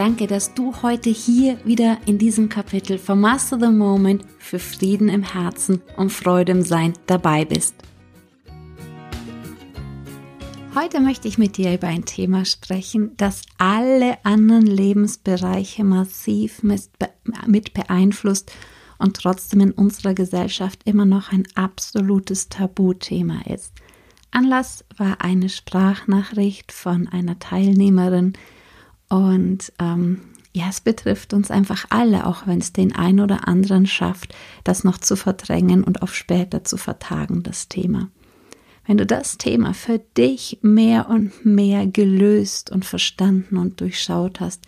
Danke, dass du heute hier wieder in diesem Kapitel von Master the Moment für Frieden im Herzen und Freude im Sein dabei bist. Heute möchte ich mit dir über ein Thema sprechen, das alle anderen Lebensbereiche massiv mit beeinflusst und trotzdem in unserer Gesellschaft immer noch ein absolutes Tabuthema ist. Anlass war eine Sprachnachricht von einer Teilnehmerin, und ähm, ja, es betrifft uns einfach alle, auch wenn es den einen oder anderen schafft, das noch zu verdrängen und auf später zu vertagen, das Thema. Wenn du das Thema für dich mehr und mehr gelöst und verstanden und durchschaut hast,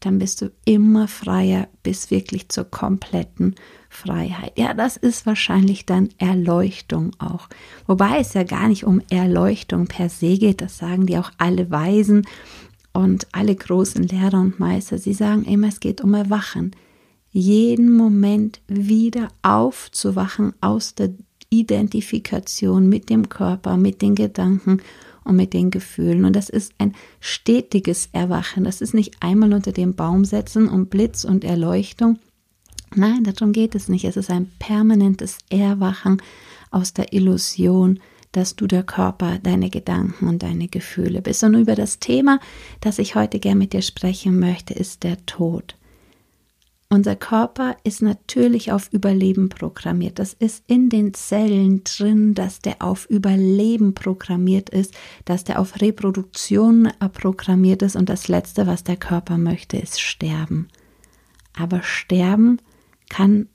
dann bist du immer freier bis wirklich zur kompletten Freiheit. Ja, das ist wahrscheinlich dann Erleuchtung auch. Wobei es ja gar nicht um Erleuchtung per se geht, das sagen die auch alle Weisen und alle großen Lehrer und Meister, sie sagen immer, es geht um Erwachen. Jeden Moment wieder aufzuwachen aus der Identifikation mit dem Körper, mit den Gedanken und mit den Gefühlen. Und das ist ein stetiges Erwachen. Das ist nicht einmal unter dem Baum setzen und Blitz und Erleuchtung. Nein, darum geht es nicht. Es ist ein permanentes Erwachen aus der Illusion, dass du der Körper, deine Gedanken und deine Gefühle bist. Und über das Thema, das ich heute gerne mit dir sprechen möchte, ist der Tod. Unser Körper ist natürlich auf Überleben programmiert. Das ist in den Zellen drin, dass der auf Überleben programmiert ist, dass der auf Reproduktion programmiert ist und das Letzte, was der Körper möchte, ist sterben. Aber sterben kann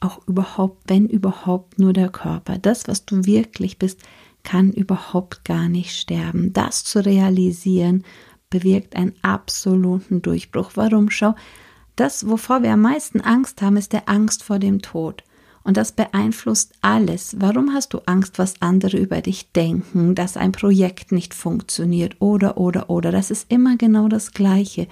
auch überhaupt, wenn überhaupt nur der Körper. Das, was du wirklich bist, kann überhaupt gar nicht sterben. Das zu realisieren, bewirkt einen absoluten Durchbruch. Warum? Schau, das, wovor wir am meisten Angst haben, ist der Angst vor dem Tod. Und das beeinflusst alles. Warum hast du Angst, was andere über dich denken, dass ein Projekt nicht funktioniert oder, oder, oder? Das ist immer genau das Gleiche.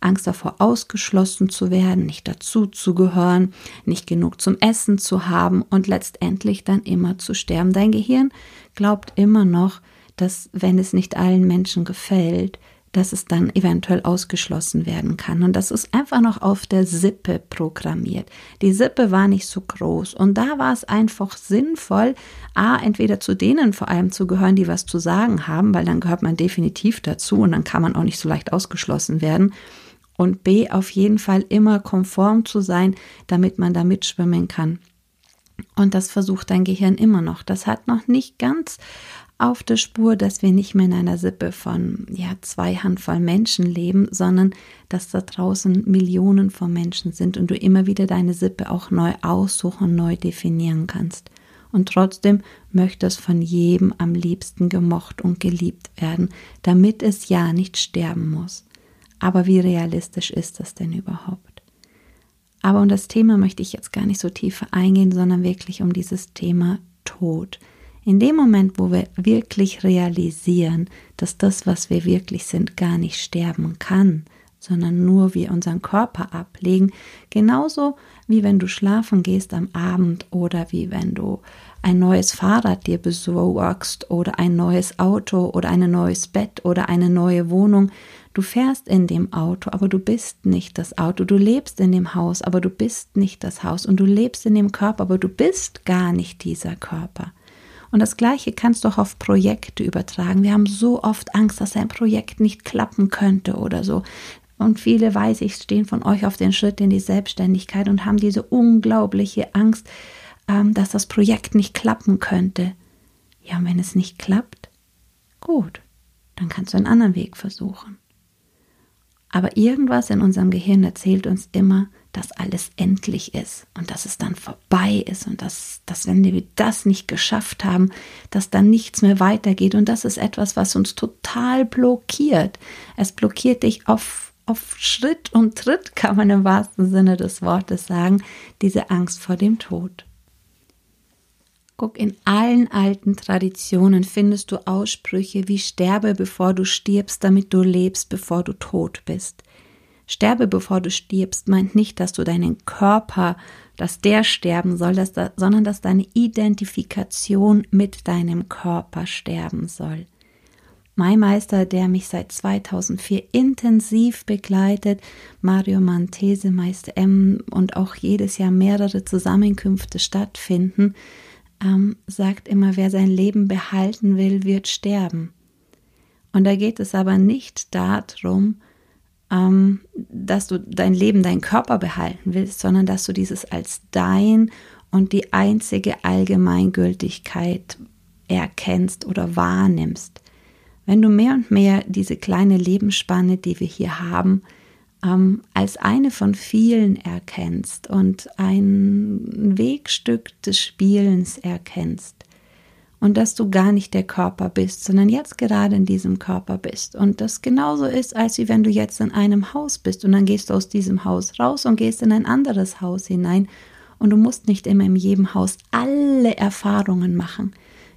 Angst davor, ausgeschlossen zu werden, nicht dazu zu gehören, nicht genug zum Essen zu haben und letztendlich dann immer zu sterben. Dein Gehirn glaubt immer noch, dass wenn es nicht allen Menschen gefällt, dass es dann eventuell ausgeschlossen werden kann. Und das ist einfach noch auf der Sippe programmiert. Die Sippe war nicht so groß. Und da war es einfach sinnvoll, A, entweder zu denen vor allem zu gehören, die was zu sagen haben, weil dann gehört man definitiv dazu und dann kann man auch nicht so leicht ausgeschlossen werden und B auf jeden Fall immer konform zu sein, damit man da mitschwimmen kann. Und das versucht dein Gehirn immer noch. Das hat noch nicht ganz auf der Spur, dass wir nicht mehr in einer Sippe von ja, zwei Handvoll Menschen leben, sondern dass da draußen Millionen von Menschen sind und du immer wieder deine Sippe auch neu aussuchen, neu definieren kannst. Und trotzdem möchte es von jedem am liebsten gemocht und geliebt werden, damit es ja nicht sterben muss. Aber wie realistisch ist das denn überhaupt? Aber um das Thema möchte ich jetzt gar nicht so tief eingehen, sondern wirklich um dieses Thema Tod. In dem Moment, wo wir wirklich realisieren, dass das, was wir wirklich sind, gar nicht sterben kann, sondern nur wir unseren Körper ablegen, genauso wie wenn du schlafen gehst am Abend oder wie wenn du ein neues Fahrrad dir besorgst oder ein neues Auto oder ein neues Bett oder eine neue Wohnung, Du fährst in dem Auto, aber du bist nicht das Auto. Du lebst in dem Haus, aber du bist nicht das Haus. Und du lebst in dem Körper, aber du bist gar nicht dieser Körper. Und das Gleiche kannst du auch auf Projekte übertragen. Wir haben so oft Angst, dass ein Projekt nicht klappen könnte oder so. Und viele, weiß ich, stehen von euch auf den Schritt in die Selbstständigkeit und haben diese unglaubliche Angst, ähm, dass das Projekt nicht klappen könnte. Ja, und wenn es nicht klappt, gut, dann kannst du einen anderen Weg versuchen. Aber irgendwas in unserem Gehirn erzählt uns immer, dass alles endlich ist und dass es dann vorbei ist und dass, dass wenn wir das nicht geschafft haben, dass dann nichts mehr weitergeht. Und das ist etwas, was uns total blockiert. Es blockiert dich auf auf Schritt und Tritt, kann man im wahrsten Sinne des Wortes sagen, diese Angst vor dem Tod. Guck, in allen alten Traditionen findest du Aussprüche wie sterbe, bevor du stirbst, damit du lebst, bevor du tot bist. Sterbe, bevor du stirbst, meint nicht, dass du deinen Körper, dass der sterben soll, dass da, sondern dass deine Identifikation mit deinem Körper sterben soll. Mein Meister, der mich seit 2004 intensiv begleitet, Mario Mantese, Meister M und auch jedes Jahr mehrere Zusammenkünfte stattfinden, ähm, sagt immer, wer sein Leben behalten will, wird sterben. Und da geht es aber nicht darum, ähm, dass du dein Leben, deinen Körper behalten willst, sondern dass du dieses als dein und die einzige Allgemeingültigkeit erkennst oder wahrnimmst. Wenn du mehr und mehr diese kleine Lebensspanne, die wir hier haben, ähm, als eine von vielen erkennst und ein Wegstück des Spielens erkennst. Und dass du gar nicht der Körper bist, sondern jetzt gerade in diesem Körper bist. Und das genauso ist, als wie wenn du jetzt in einem Haus bist und dann gehst du aus diesem Haus raus und gehst in ein anderes Haus hinein. Und du musst nicht immer in jedem Haus alle Erfahrungen machen,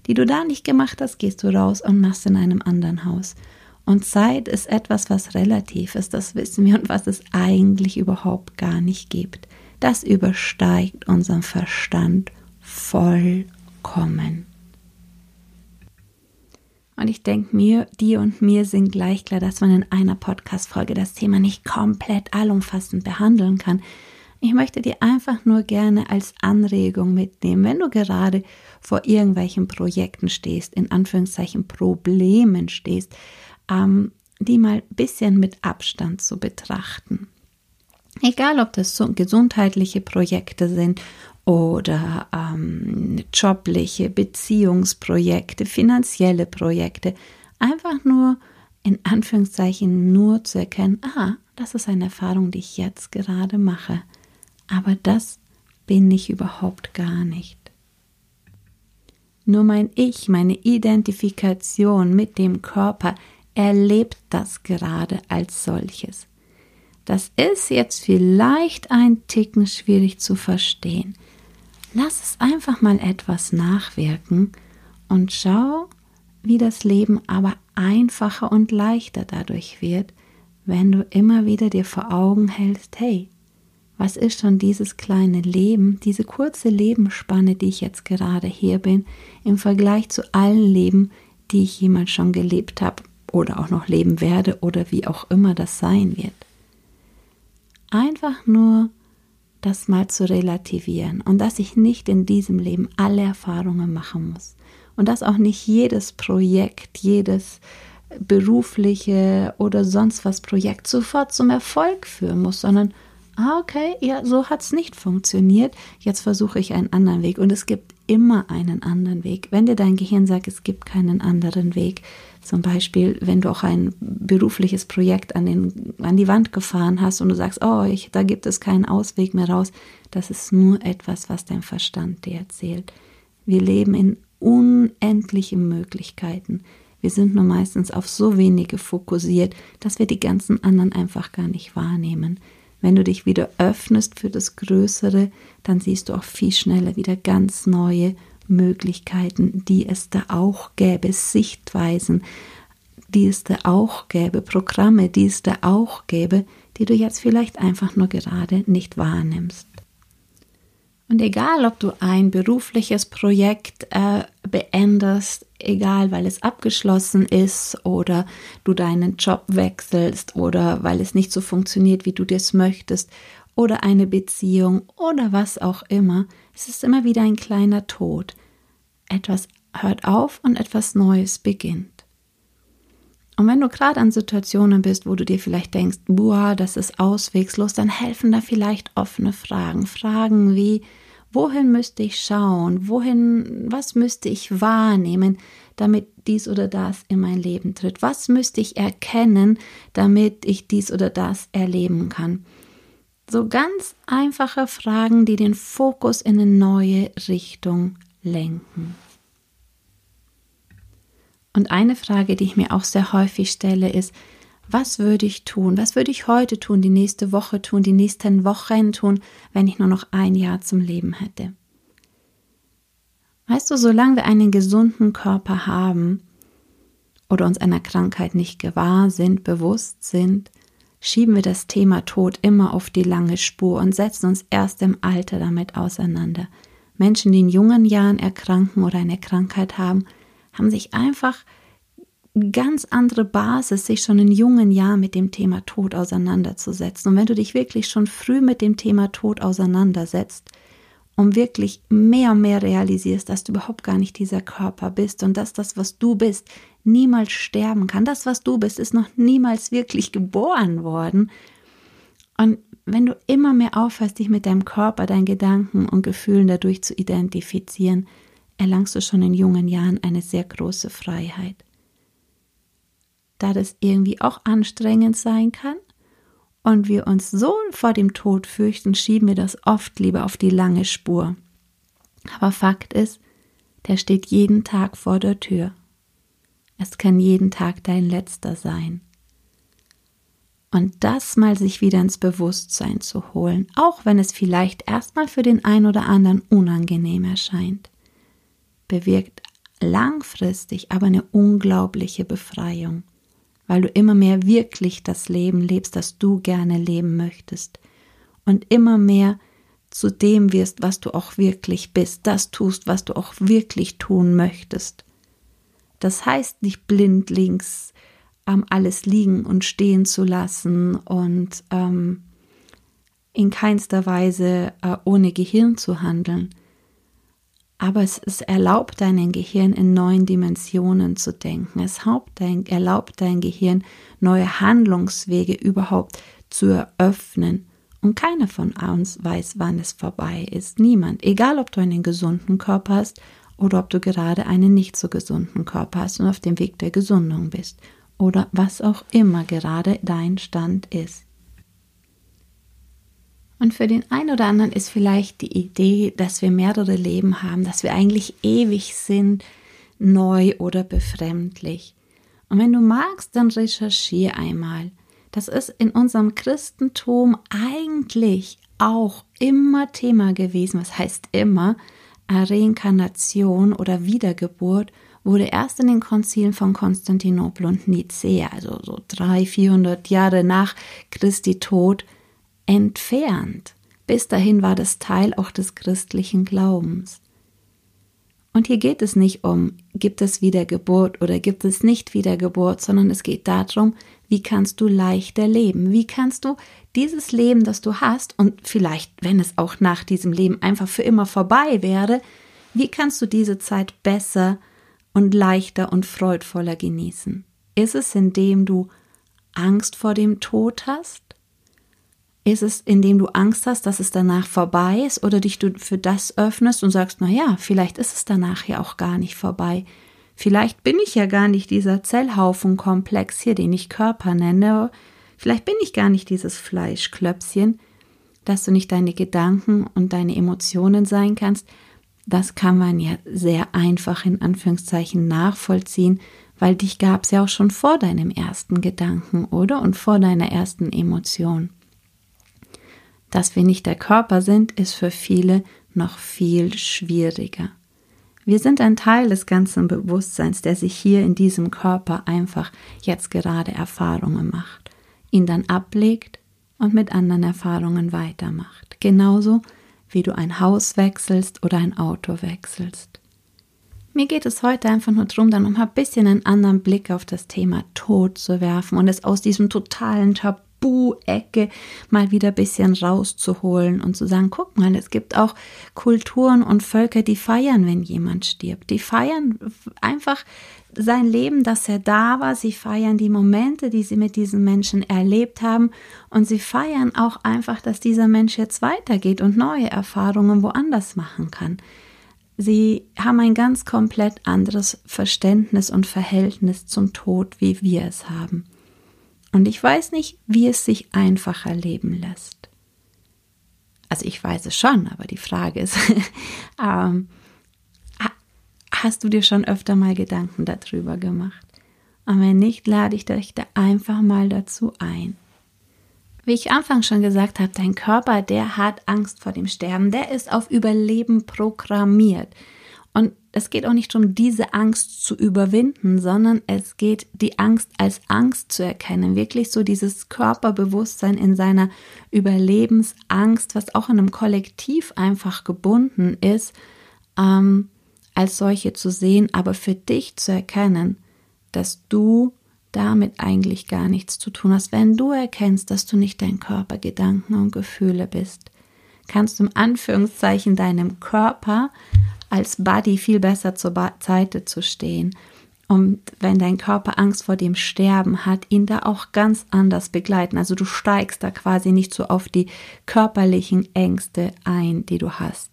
die du da nicht gemacht hast, gehst du raus und machst in einem anderen Haus. Und Zeit ist etwas, was relativ ist, das wissen wir und was es eigentlich überhaupt gar nicht gibt. Das übersteigt unseren Verstand vollkommen. Und ich denke mir, dir und mir sind gleich klar, dass man in einer Podcast-Folge das Thema nicht komplett allumfassend behandeln kann. Ich möchte dir einfach nur gerne als Anregung mitnehmen, wenn du gerade vor irgendwelchen Projekten stehst, in Anführungszeichen Problemen stehst, ähm, die mal ein bisschen mit Abstand zu betrachten. Egal, ob das so gesundheitliche Projekte sind oder ähm, jobliche, Beziehungsprojekte, finanzielle Projekte, einfach nur in Anführungszeichen nur zu erkennen, ah, das ist eine Erfahrung, die ich jetzt gerade mache. Aber das bin ich überhaupt gar nicht. Nur mein Ich, meine Identifikation mit dem Körper erlebt das gerade als solches. Das ist jetzt vielleicht ein Ticken schwierig zu verstehen. Lass es einfach mal etwas nachwirken und schau, wie das Leben aber einfacher und leichter dadurch wird, wenn du immer wieder dir vor Augen hältst, hey, was ist schon dieses kleine Leben, diese kurze Lebensspanne, die ich jetzt gerade hier bin, im Vergleich zu allen Leben, die ich jemals schon gelebt habe oder auch noch leben werde oder wie auch immer das sein wird. Einfach nur das mal zu relativieren und dass ich nicht in diesem Leben alle Erfahrungen machen muss und dass auch nicht jedes Projekt, jedes berufliche oder sonst was Projekt sofort zum Erfolg führen muss, sondern ah, okay, ja, so hat es nicht funktioniert, jetzt versuche ich einen anderen Weg. Und es gibt immer einen anderen Weg. Wenn dir dein Gehirn sagt, es gibt keinen anderen Weg, zum Beispiel, wenn du auch ein berufliches Projekt an, den, an die Wand gefahren hast und du sagst, oh, ich, da gibt es keinen Ausweg mehr raus, das ist nur etwas, was dein Verstand dir erzählt. Wir leben in unendlichen Möglichkeiten. Wir sind nur meistens auf so wenige fokussiert, dass wir die ganzen anderen einfach gar nicht wahrnehmen. Wenn du dich wieder öffnest für das Größere, dann siehst du auch viel schneller wieder ganz neue Möglichkeiten, die es da auch gäbe, Sichtweisen, die es da auch gäbe, Programme, die es da auch gäbe, die du jetzt vielleicht einfach nur gerade nicht wahrnimmst. Und egal, ob du ein berufliches Projekt äh, beendest, egal, weil es abgeschlossen ist oder du deinen Job wechselst oder weil es nicht so funktioniert, wie du das möchtest oder eine Beziehung oder was auch immer, es ist immer wieder ein kleiner Tod. Etwas hört auf und etwas Neues beginnt. Und wenn du gerade an Situationen bist, wo du dir vielleicht denkst, boah, das ist auswegslos, dann helfen da vielleicht offene Fragen. Fragen wie, wohin müsste ich schauen? Wohin, was müsste ich wahrnehmen, damit dies oder das in mein Leben tritt? Was müsste ich erkennen, damit ich dies oder das erleben kann? So ganz einfache Fragen, die den Fokus in eine neue Richtung lenken. Und eine Frage, die ich mir auch sehr häufig stelle, ist, Was würde ich tun? Was würde ich heute tun, die nächste Woche tun, die nächsten Wochen tun, wenn ich nur noch ein Jahr zum Leben hätte? Weißt du, solange wir einen gesunden Körper haben oder uns einer Krankheit nicht gewahr sind, bewusst sind, schieben wir das Thema Tod immer auf die lange Spur und setzen uns erst im Alter damit auseinander. Menschen, die in jungen Jahren erkranken oder eine Krankheit haben, haben sich einfach ganz andere Basis, sich schon in jungen Jahren mit dem Thema Tod auseinanderzusetzen. Und wenn du dich wirklich schon früh mit dem Thema Tod auseinandersetzt, und wirklich mehr und mehr realisierst, dass du überhaupt gar nicht dieser Körper bist und dass das, was du bist, niemals sterben kann. Das, was du bist, ist noch niemals wirklich geboren worden. Und wenn du immer mehr aufhörst, dich mit deinem Körper, deinen Gedanken und Gefühlen dadurch zu identifizieren, erlangst du schon in jungen Jahren eine sehr große Freiheit. Da das irgendwie auch anstrengend sein kann und wir uns so vor dem Tod fürchten, schieben wir das oft lieber auf die lange Spur. Aber Fakt ist, der steht jeden Tag vor der Tür. Es kann jeden Tag dein letzter sein. Und das mal sich wieder ins Bewusstsein zu holen, auch wenn es vielleicht erstmal für den einen oder anderen unangenehm erscheint, bewirkt langfristig aber eine unglaubliche Befreiung, weil du immer mehr wirklich das Leben lebst, das du gerne leben möchtest und immer mehr zu dem wirst, was du auch wirklich bist, das tust, was du auch wirklich tun möchtest. Das heißt nicht blindlings ähm, alles liegen und stehen zu lassen und ähm, in keinster Weise äh, ohne Gehirn zu handeln. Aber es, es, erlaubt deinem Gehirn in neuen Dimensionen zu denken. Es dein, erlaubt dein Gehirn neue Handlungswege überhaupt zu eröffnen. Und keiner von uns weiß, wann es vorbei ist. Niemand. Egal, ob du einen gesunden Körper hast oder ob du gerade einen nicht so gesunden Körper hast und auf dem Weg der Gesundung bist oder was auch immer gerade dein Stand ist. Und für den einen oder anderen ist vielleicht die Idee, dass wir mehrere Leben haben, dass wir eigentlich ewig sind, neu oder befremdlich. Und wenn du magst, dann recherchiere einmal. Das ist in unserem Christentum eigentlich auch immer Thema gewesen. Was heißt immer? Reinkarnation oder Wiedergeburt wurde erst in den Konzilen von Konstantinopel und Nicea, also so 300, 400 Jahre nach Christi Tod, entfernt. Bis dahin war das Teil auch des christlichen Glaubens. Und hier geht es nicht um, gibt es Wiedergeburt oder gibt es nicht Wiedergeburt, sondern es geht darum, wie kannst du leichter leben? Wie kannst du dieses Leben, das du hast, und vielleicht, wenn es auch nach diesem Leben einfach für immer vorbei wäre, wie kannst du diese Zeit besser und leichter und freudvoller genießen? Ist es, indem du Angst vor dem Tod hast? Ist es, indem du Angst hast, dass es danach vorbei ist oder dich du für das öffnest und sagst, na ja, vielleicht ist es danach ja auch gar nicht vorbei. Vielleicht bin ich ja gar nicht dieser Zellhaufenkomplex hier, den ich Körper nenne. Vielleicht bin ich gar nicht dieses Fleischklöpschen, dass du nicht deine Gedanken und deine Emotionen sein kannst, das kann man ja sehr einfach in Anführungszeichen nachvollziehen, weil dich gab es ja auch schon vor deinem ersten Gedanken, oder? Und vor deiner ersten Emotion. Dass wir nicht der Körper sind, ist für viele noch viel schwieriger. Wir sind ein Teil des ganzen Bewusstseins, der sich hier in diesem Körper einfach jetzt gerade Erfahrungen macht, ihn dann ablegt und mit anderen Erfahrungen weitermacht. Genauso wie du ein Haus wechselst oder ein Auto wechselst. Mir geht es heute einfach nur darum, dann noch ein bisschen einen anderen Blick auf das Thema Tod zu werfen und es aus diesem totalen Tabu-Ecke mal wieder ein bisschen rauszuholen und zu sagen, guck mal, es gibt auch Kulturen und Völker, die feiern, wenn jemand stirbt. Die feiern einfach sein Leben, dass er da war. Sie feiern die Momente, die sie mit diesen Menschen erlebt haben. Und sie feiern auch einfach, dass dieser Mensch jetzt weitergeht und neue Erfahrungen woanders machen kann. Sie haben ein ganz komplett anderes Verständnis und Verhältnis zum Tod, wie wir es haben. Und ich weiß nicht, wie es sich einfacher leben lässt. Also ich weiß es schon, aber die Frage ist, ähm, Hast du dir schon öfter mal Gedanken darüber gemacht? Und wenn nicht, lade ich dich da einfach mal dazu ein. Wie ich Anfang schon gesagt habe, dein Körper, der hat Angst vor dem Sterben, der ist auf Überleben programmiert. Und es geht auch nicht darum, diese Angst zu überwinden, sondern es geht, die Angst als Angst zu erkennen. Wirklich so dieses Körperbewusstsein in seiner Überlebensangst, was auch in einem Kollektiv einfach gebunden ist, ähm, als solche zu sehen, aber für dich zu erkennen, dass du damit eigentlich gar nichts zu tun hast. Wenn du erkennst, dass du nicht dein Körper, Gedanken und Gefühle bist, kannst du im Anführungszeichen deinem Körper als Buddy viel besser zur Seite zu stehen. Und wenn dein Körper Angst vor dem Sterben hat, ihn da auch ganz anders begleiten. Also du steigst da quasi nicht so auf die körperlichen Ängste ein, die du hast.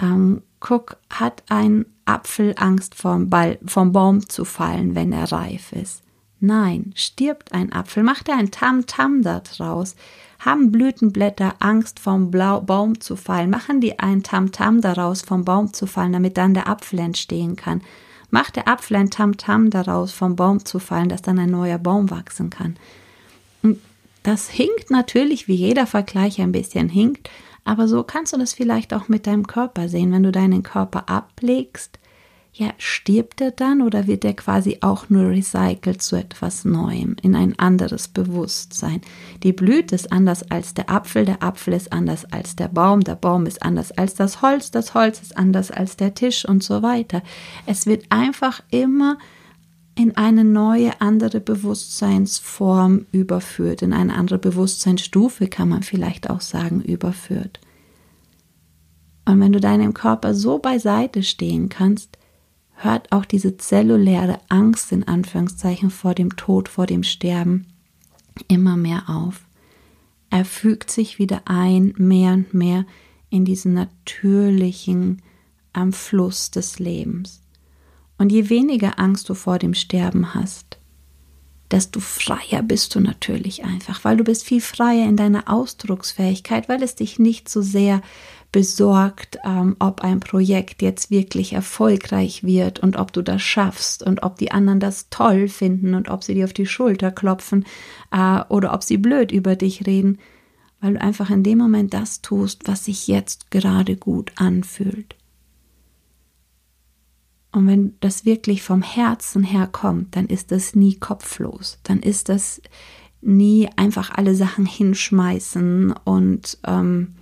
Ähm, guck, hat ein Apfel Angst vom, Ball, vom Baum zu fallen, wenn er reif ist? Nein, stirbt ein Apfel, macht er ein Tam-Tam da draus. Haben Blütenblätter Angst vom Blau Baum zu fallen, machen die ein Tam-Tam daraus vom Baum zu fallen, damit dann der Apfel entstehen kann. Macht der Apfel ein Tam-Tam daraus vom Baum zu fallen, dass dann ein neuer Baum wachsen kann. Und das hinkt natürlich, wie jeder Vergleich ein bisschen hinkt, aber so kannst du das vielleicht auch mit deinem Körper sehen, wenn du deinen Körper ablegst ja, stirbt er dann oder wird er quasi auch nur recycelt zu etwas Neuem, in ein anderes Bewusstsein? Die Blüte ist anders als der Apfel, der Apfel ist anders als der Baum, der Baum ist anders als das Holz, das Holz ist anders als der Tisch und so weiter. Es wird einfach immer in eine neue, andere Bewusstseinsform überführt, in eine andere Bewusstseinsstufe kann man vielleicht auch sagen, überführt. Und wenn du deinem Körper so beiseite stehen kannst, hört auch diese zelluläre Angst in Anführungszeichen vor dem Tod, vor dem Sterben immer mehr auf. Er fügt sich wieder ein, mehr und mehr in diesen natürlichen am Fluss des Lebens. Und je weniger Angst du vor dem Sterben hast, desto freier bist du natürlich einfach, weil du bist viel freier in deiner Ausdrucksfähigkeit, weil es dich nicht so sehr besorgt, ähm, ob ein Projekt jetzt wirklich erfolgreich wird und ob du das schaffst und ob die anderen das toll finden und ob sie dir auf die Schulter klopfen äh, oder ob sie blöd über dich reden, weil du einfach in dem Moment das tust, was sich jetzt gerade gut anfühlt. Und wenn das wirklich vom Herzen her kommt, dann ist das nie kopflos. Dann ist das nie einfach alle Sachen hinschmeißen und ähm,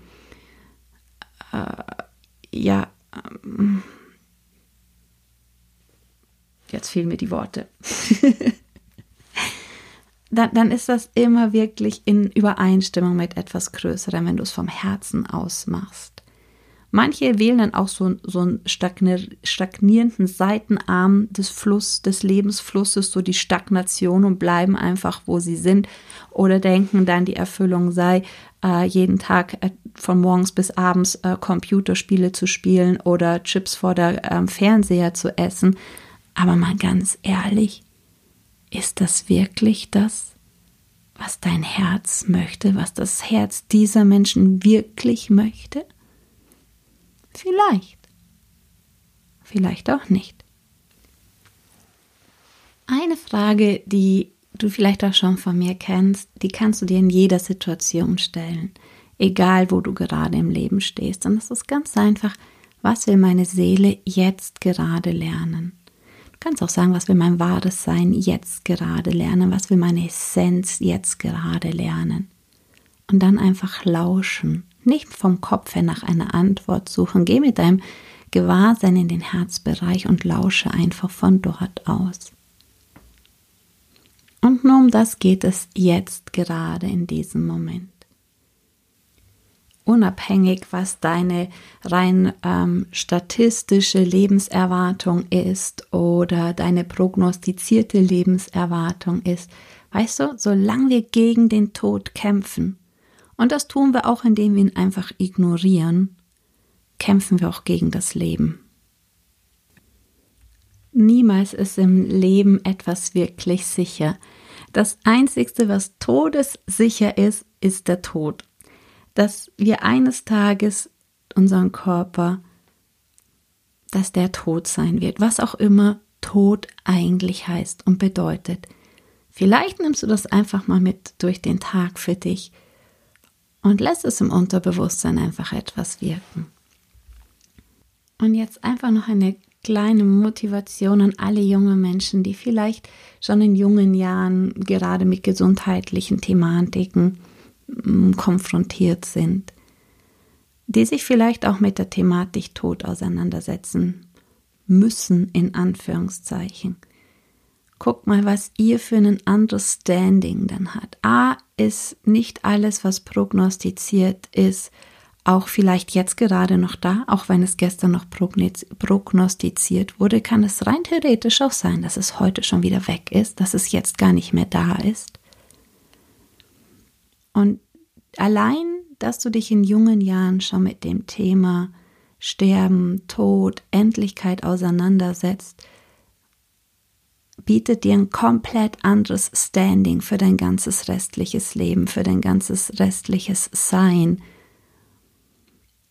äh, ja, ähm, jetzt fehlen mir die Worte. dann, dann ist das immer wirklich in Übereinstimmung mit etwas Größerem, wenn du es vom Herzen aus machst. Manche wählen dann auch so, so einen stagnierenden Seitenarm des Fluss, des Lebensflusses, so die Stagnation und bleiben einfach, wo sie sind. Oder denken dann, die Erfüllung sei, äh, jeden Tag äh, von morgens bis abends äh, Computerspiele zu spielen oder Chips vor der ähm, Fernseher zu essen. Aber mal ganz ehrlich, ist das wirklich das, was dein Herz möchte, was das Herz dieser Menschen wirklich möchte? Vielleicht. Vielleicht auch nicht. Eine Frage, die du vielleicht auch schon von mir kennst, die kannst du dir in jeder Situation stellen, egal wo du gerade im Leben stehst. Und es ist ganz einfach, was will meine Seele jetzt gerade lernen? Du kannst auch sagen, was will mein wahres Sein jetzt gerade lernen? Was will meine Essenz jetzt gerade lernen? Und dann einfach lauschen nicht vom Kopf her nach einer Antwort suchen. Geh mit deinem Gewahrsein in den Herzbereich und lausche einfach von dort aus. Und nur um das geht es jetzt gerade in diesem Moment. Unabhängig, was deine rein ähm, statistische Lebenserwartung ist oder deine prognostizierte Lebenserwartung ist, weißt du, solange wir gegen den Tod kämpfen, und das tun wir auch, indem wir ihn einfach ignorieren, kämpfen wir auch gegen das Leben. Niemals ist im Leben etwas wirklich sicher. Das Einzige, was todessicher ist, ist der Tod. Dass wir eines Tages unseren Körper, dass der tot sein wird, was auch immer Tod eigentlich heißt und bedeutet. Vielleicht nimmst du das einfach mal mit durch den Tag für dich und lässt es im Unterbewusstsein einfach etwas wirken. Und jetzt einfach noch eine kleine Motivation an alle jungen Menschen, die vielleicht schon in jungen Jahren gerade mit gesundheitlichen Thematiken mm, konfrontiert sind, die sich vielleicht auch mit der Thematik Tod auseinandersetzen müssen, in Anführungszeichen. Guckt mal, was ihr für ein Understanding dann hat. A ist nicht alles, was prognostiziert ist, auch vielleicht jetzt gerade noch da, auch wenn es gestern noch prognostiziert wurde, kann es rein theoretisch auch sein, dass es heute schon wieder weg ist, dass es jetzt gar nicht mehr da ist. Und allein, dass du dich in jungen Jahren schon mit dem Thema Sterben, Tod, Endlichkeit auseinandersetzt, bietet dir ein komplett anderes Standing für dein ganzes restliches Leben, für dein ganzes restliches Sein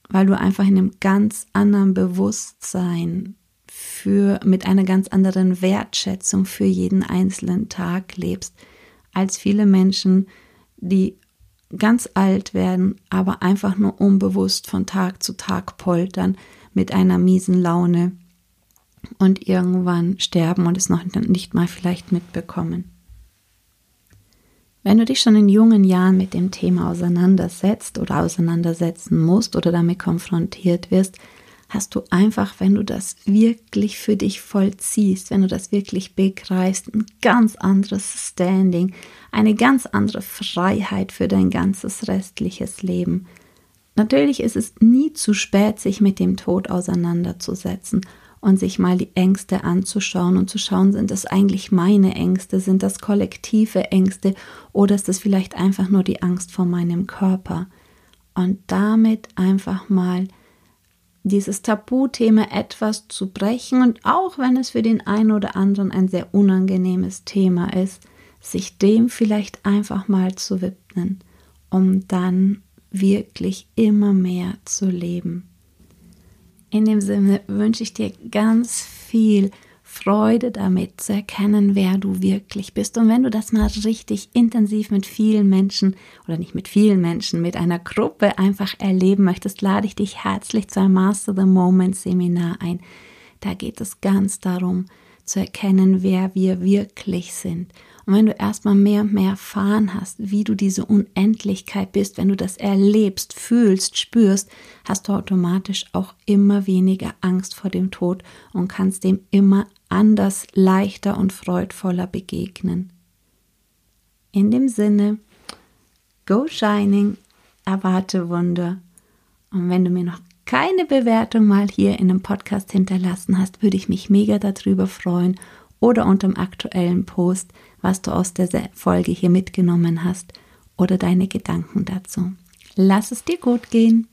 weil du einfach in einem ganz anderen Bewusstsein für mit einer ganz anderen Wertschätzung für jeden einzelnen Tag lebst als viele Menschen, die ganz alt werden, aber einfach nur unbewusst von Tag zu Tag poltern mit einer miesen Laune und irgendwann sterben und es noch nicht mal vielleicht mitbekommen. Wenn du dich schon in jungen Jahren mit dem Thema auseinandersetzt oder auseinandersetzen musst oder damit konfrontiert wirst, hast du einfach, wenn du das wirklich für dich vollziehst, wenn du das wirklich begreifst, ein ganz anderes Standing, eine ganz andere Freiheit für dein ganzes restliches Leben. Natürlich ist es nie zu spät, sich mit dem Tod auseinanderzusetzen und sich mal die Ängste anzuschauen und zu schauen, sind das eigentlich meine Ängste, sind das kollektive Ängste oder ist das vielleicht einfach nur die Angst vor meinem Körper? Und damit einfach mal dieses Tabuthema etwas zu brechen und auch wenn es für den einen oder anderen ein sehr unangenehmes Thema ist, sich dem vielleicht einfach mal zu widmen, um dann wirklich immer mehr zu leben. In dem Sinne wünsche ich dir ganz viel Freude damit zu erkennen, wer du wirklich bist. Und wenn du das mal richtig intensiv mit vielen Menschen oder nicht mit vielen Menschen, mit einer Gruppe einfach erleben möchtest, lade ich dich herzlich zu einem Master the Moment Seminar ein. Da geht es ganz darum, zu erkennen, wer wir wirklich sind. Und wenn du erstmal mehr und mehr erfahren hast, wie du diese Unendlichkeit bist, wenn du das erlebst, fühlst, spürst, hast du automatisch auch immer weniger Angst vor dem Tod und kannst dem immer anders, leichter und freudvoller begegnen. In dem Sinne, go shining, erwarte Wunder. Und wenn du mir noch keine Bewertung mal hier in einem Podcast hinterlassen hast, würde ich mich mega darüber freuen oder unter dem aktuellen Post, was du aus der Folge hier mitgenommen hast oder deine Gedanken dazu. Lass es dir gut gehen.